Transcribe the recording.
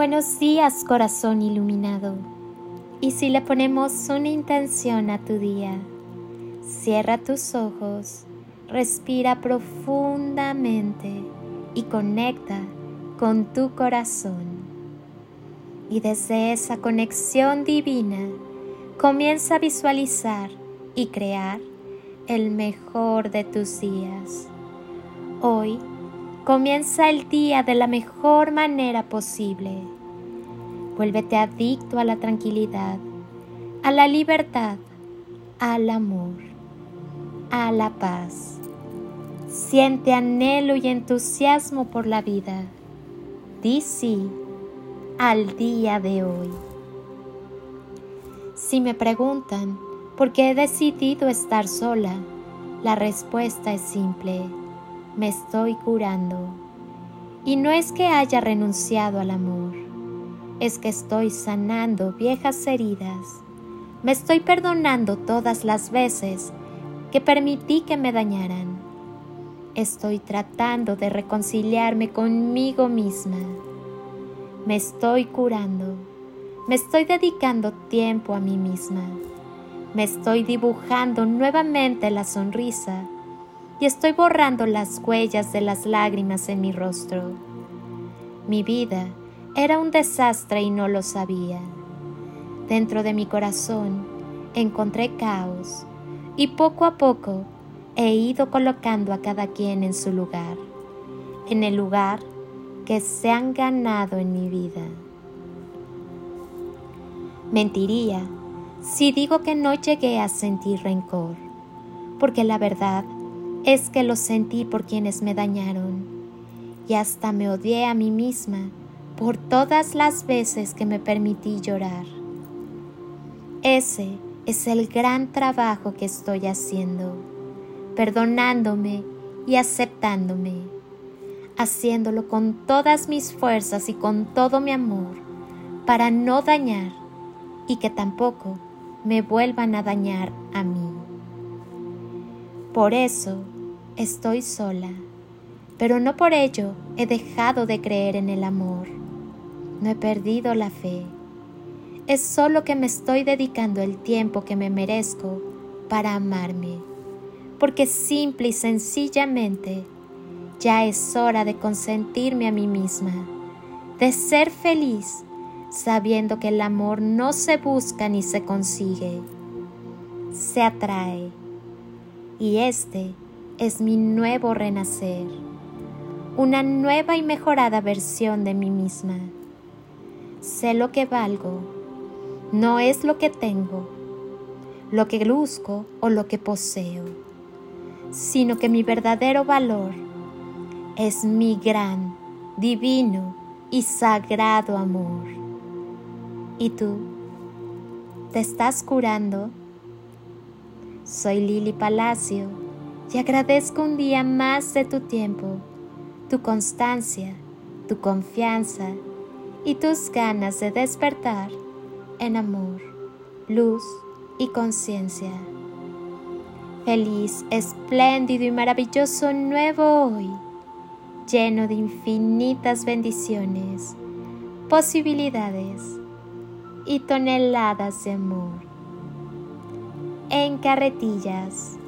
Buenos días, corazón iluminado. Y si le ponemos una intención a tu día, cierra tus ojos, respira profundamente y conecta con tu corazón. Y desde esa conexión divina, comienza a visualizar y crear el mejor de tus días. Hoy Comienza el día de la mejor manera posible. Vuélvete adicto a la tranquilidad, a la libertad, al amor, a la paz. Siente anhelo y entusiasmo por la vida. Di sí al día de hoy. Si me preguntan por qué he decidido estar sola, la respuesta es simple me estoy curando. Y no es que haya renunciado al amor, es que estoy sanando viejas heridas. Me estoy perdonando todas las veces que permití que me dañaran. Estoy tratando de reconciliarme conmigo misma. Me estoy curando. Me estoy dedicando tiempo a mí misma. Me estoy dibujando nuevamente la sonrisa y estoy borrando las huellas de las lágrimas en mi rostro. Mi vida era un desastre y no lo sabía. Dentro de mi corazón encontré caos y poco a poco he ido colocando a cada quien en su lugar, en el lugar que se han ganado en mi vida. Mentiría si digo que no llegué a sentir rencor, porque la verdad es que lo sentí por quienes me dañaron y hasta me odié a mí misma por todas las veces que me permití llorar. Ese es el gran trabajo que estoy haciendo, perdonándome y aceptándome, haciéndolo con todas mis fuerzas y con todo mi amor, para no dañar y que tampoco me vuelvan a dañar a mí. Por eso estoy sola, pero no por ello he dejado de creer en el amor. No he perdido la fe. Es solo que me estoy dedicando el tiempo que me merezco para amarme, porque simple y sencillamente ya es hora de consentirme a mí misma, de ser feliz sabiendo que el amor no se busca ni se consigue, se atrae y este es mi nuevo renacer, una nueva y mejorada versión de mí misma. Sé lo que valgo, no es lo que tengo, lo que luzco o lo que poseo, sino que mi verdadero valor es mi gran, divino y sagrado amor. ¿Y tú? ¿Te estás curando? Soy Lili Palacio y agradezco un día más de tu tiempo, tu constancia, tu confianza y tus ganas de despertar en amor, luz y conciencia. Feliz, espléndido y maravilloso nuevo hoy, lleno de infinitas bendiciones, posibilidades y toneladas de amor en carretillas